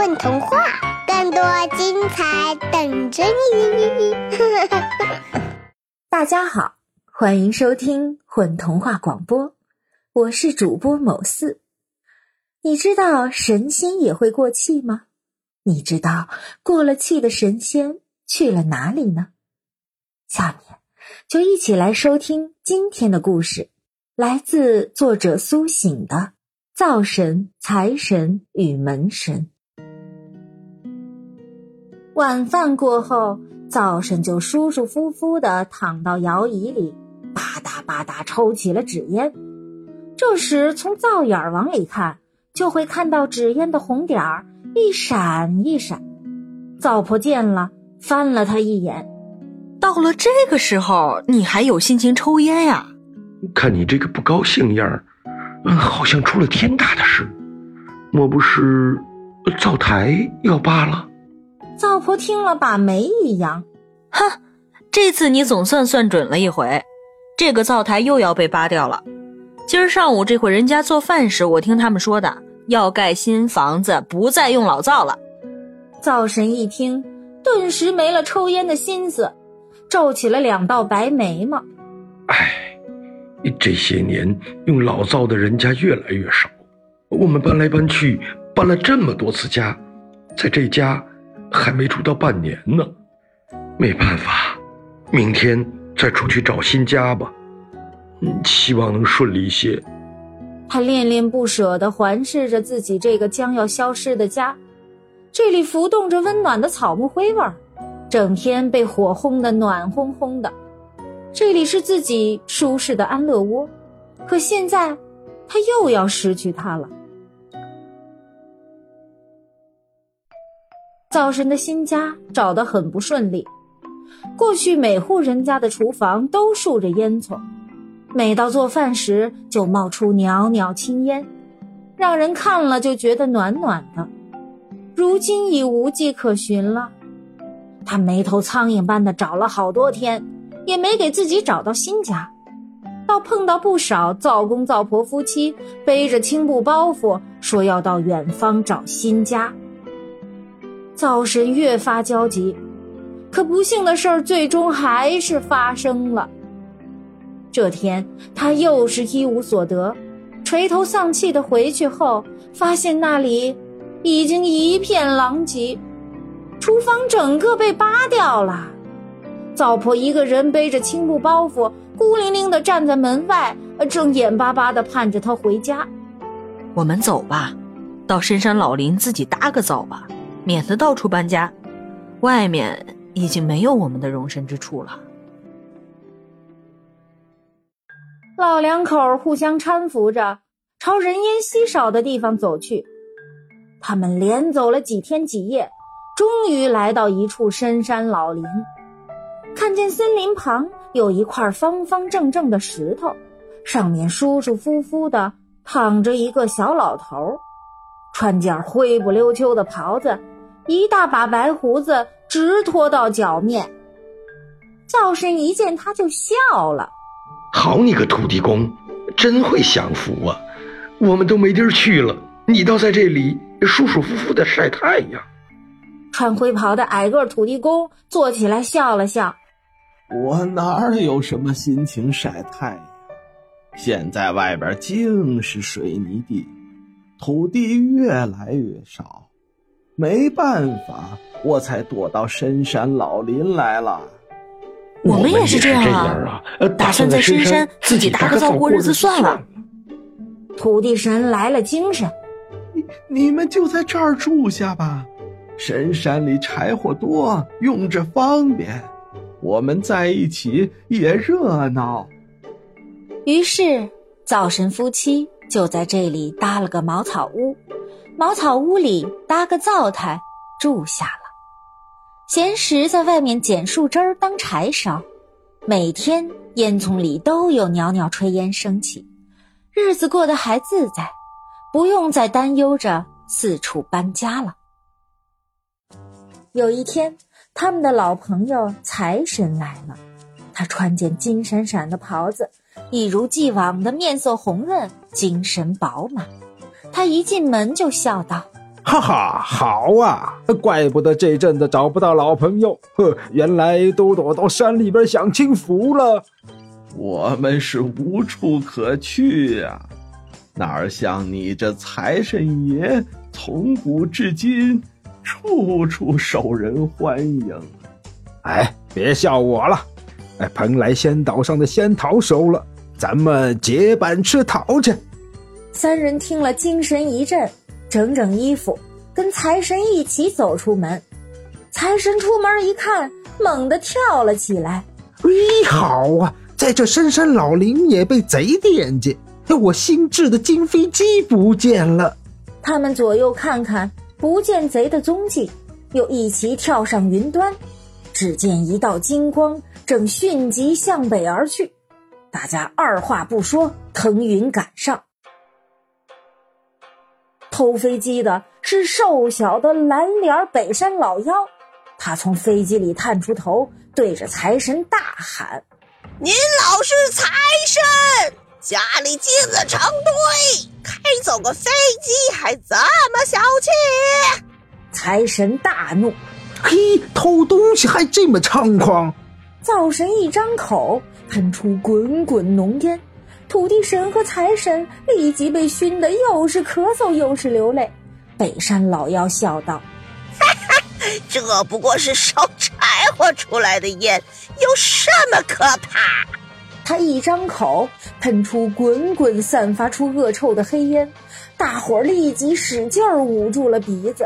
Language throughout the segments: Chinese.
混童话，更多精彩等着你！大家好，欢迎收听混童话广播，我是主播某四。你知道神仙也会过气吗？你知道过了气的神仙去了哪里呢？下面就一起来收听今天的故事，来自作者苏醒的。灶神、财神与门神。晚饭过后，灶神就舒舒服服的躺到摇椅里，吧嗒吧嗒抽起了纸烟。这时，从灶眼儿往里看，就会看到纸烟的红点儿一闪一闪。灶婆见了，翻了他一眼：“到了这个时候，你还有心情抽烟呀？看你这个不高兴样儿。”嗯，好像出了天大的事，莫不是灶台要扒了？灶婆听了，把眉一扬：“哼，这次你总算算准了一回，这个灶台又要被扒掉了。今儿上午这会人家做饭时，我听他们说的，要盖新房子，不再用老灶了。”灶神一听，顿时没了抽烟的心思，皱起了两道白眉毛。哎。这些年用老灶的人家越来越少，我们搬来搬去，搬了这么多次家，在这家还没住到半年呢。没办法，明天再出去找新家吧。嗯，希望能顺利些。他恋恋不舍地环视着自己这个将要消失的家，这里浮动着温暖的草木灰味儿，整天被火烘得暖烘烘的。这里是自己舒适的安乐窝，可现在他又要失去它了。灶神的新家找得很不顺利，过去每户人家的厨房都竖着烟囱，每到做饭时就冒出袅袅青烟，让人看了就觉得暖暖的。如今已无迹可寻了，他眉头苍蝇般的找了好多天。也没给自己找到新家，倒碰到不少灶公灶婆夫妻背着青布包袱，说要到远方找新家。灶神越发焦急，可不幸的事儿最终还是发生了。这天，他又是一无所得，垂头丧气的回去后，发现那里已经一片狼藉，厨房整个被扒掉了。灶婆一个人背着青布包袱，孤零零地站在门外，正眼巴巴地盼着他回家。我们走吧，到深山老林自己搭个灶吧，免得到处搬家。外面已经没有我们的容身之处了。老两口互相搀扶着，朝人烟稀少的地方走去。他们连走了几天几夜，终于来到一处深山老林。看见森林旁有一块方方正正的石头，上面舒舒服服的躺着一个小老头，穿件灰不溜秋的袍子，一大把白胡子直拖到脚面。灶神一见他就笑了：“好你个土地公，真会享福啊！我们都没地儿去了，你倒在这里舒舒服服的晒太阳。”穿灰袍的矮个土地公坐起来笑了笑。我哪有什么心情晒太阳？现在外边尽是水泥地，土地越来越少，没办法，我才躲到深山老林来了。我们也是这样啊，打算在深山自己搭个灶过日子算了。土地神来了精神，你你们就在这儿住下吧，深山里柴火多，用着方便。我们在一起也热闹。于是，灶神夫妻就在这里搭了个茅草屋，茅草屋里搭个灶台住下了。闲时在外面捡树枝儿当柴烧，每天烟囱里都有袅袅炊烟升起，日子过得还自在，不用再担忧着四处搬家了。有一天。他们的老朋友财神来了，他穿件金闪闪的袍子，一如既往的面色红润，精神饱满。他一进门就笑道：“哈哈，好啊！怪不得这阵子找不到老朋友，呵，原来都躲到山里边享清福了。我们是无处可去呀，哪像你这财神爷，从古至今处处受人欢迎。哎，别笑我了，哎，蓬莱仙岛上的仙桃熟了，咱们结伴吃桃去。三人听了，精神一振。整整衣服，跟财神一起走出门。财神出门一看，猛地跳了起来。咦，好啊，在这深山老林也被贼惦记。我新制的金飞机不见了。他们左右看看，不见贼的踪迹，又一齐跳上云端。只见一道金光正迅疾向北而去。大家二话不说，腾云赶上。偷飞机的是瘦小的蓝脸北山老妖，他从飞机里探出头，对着财神大喊：“您老是财神，家里金子成堆，开走个飞机还这么小气！”财神大怒：“嘿，偷东西还这么猖狂！”灶神一张口，喷出滚滚浓烟。土地神和财神立即被熏得又是咳嗽又是流泪。北山老妖笑道：“哈哈，这不过是烧柴火出来的烟，有什么可怕？”他一张口，喷出滚滚散发出恶臭的黑烟，大伙儿立即使劲儿捂住了鼻子。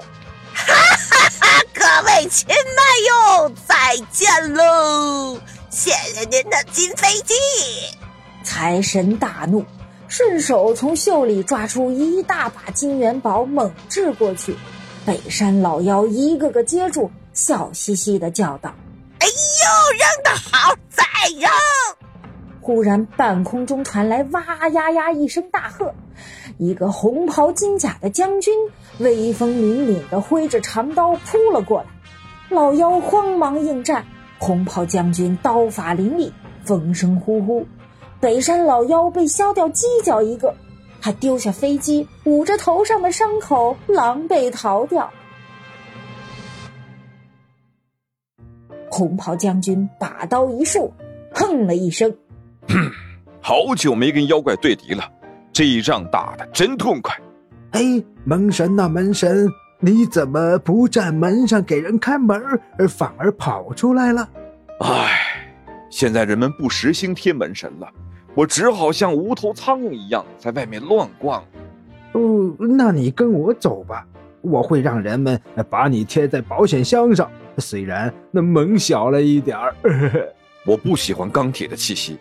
哈哈哈！各位亲们哟，再见喽！谢谢您的金飞机。财神大怒，顺手从袖里抓出一大把金元宝，猛掷过去。北山老妖一个个接住，笑嘻嘻的叫道：“哎呦，扔得好，再扔！”忽然，半空中传来哇呀呀一声大喝，一个红袍金甲的将军威风凛凛的挥着长刀扑了过来。老妖慌忙应战，红袍将军刀法凌厉，风声呼呼。北山老妖被削掉犄角一个，他丢下飞机，捂着头上的伤口，狼狈逃掉。红袍将军把刀一竖，哼了一声：“哼，好久没跟妖怪对敌了，这一仗打的真痛快。”哎，门神呐，门神，你怎么不站门上给人开门，而反而跑出来了？哎，现在人们不时兴贴门神了。我只好像无头苍蝇一样在外面乱逛。哦，那你跟我走吧，我会让人们把你贴在保险箱上。虽然那门小了一点儿，我不喜欢钢铁的气息。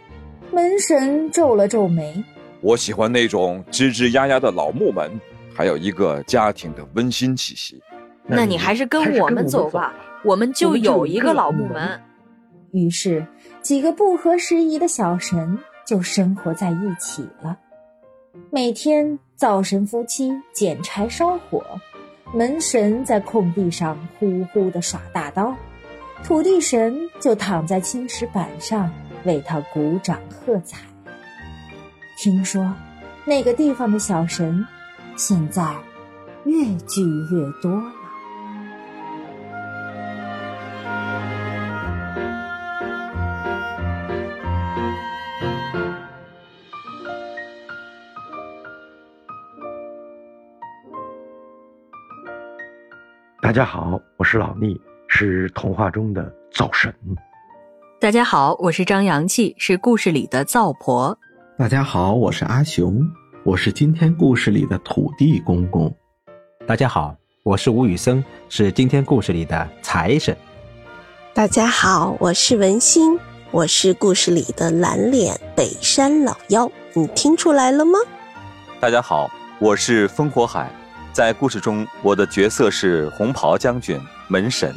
门神皱了皱眉，我喜欢那种吱吱呀呀的老木门，还有一个家庭的温馨气息。那你还是跟我们走吧，我们就有一个老木门。于是，几个不合时宜的小神。就生活在一起了。每天，灶神夫妻捡柴烧火，门神在空地上呼呼的耍大刀，土地神就躺在青石板上为他鼓掌喝彩。听说，那个地方的小神，现在越聚越多大家好，我是老聂，是童话中的灶神。大家好，我是张阳气，是故事里的灶婆。大家好，我是阿雄，我是今天故事里的土地公公。大家好，我是吴宇森，是今天故事里的财神。大家好，我是文心，我是故事里的蓝脸北山老妖。你听出来了吗？大家好，我是烽火海。在故事中，我的角色是红袍将军门神。